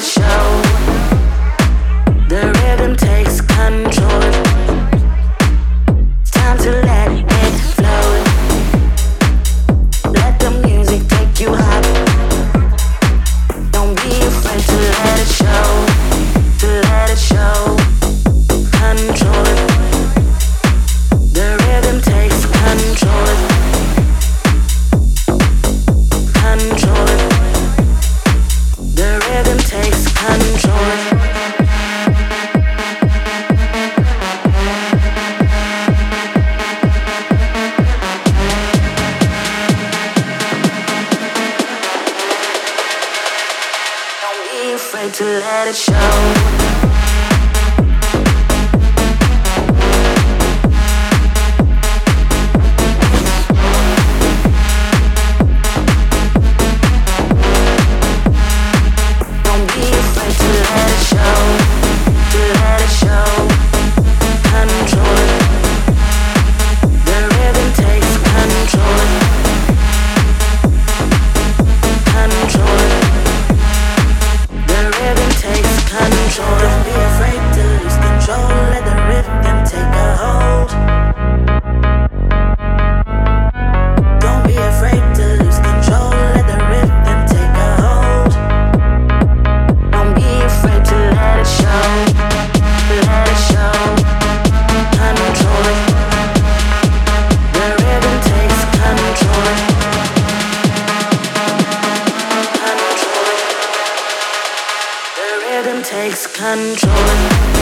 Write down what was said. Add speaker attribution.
Speaker 1: show. The rhythm takes control. afraid to let it show. takes control.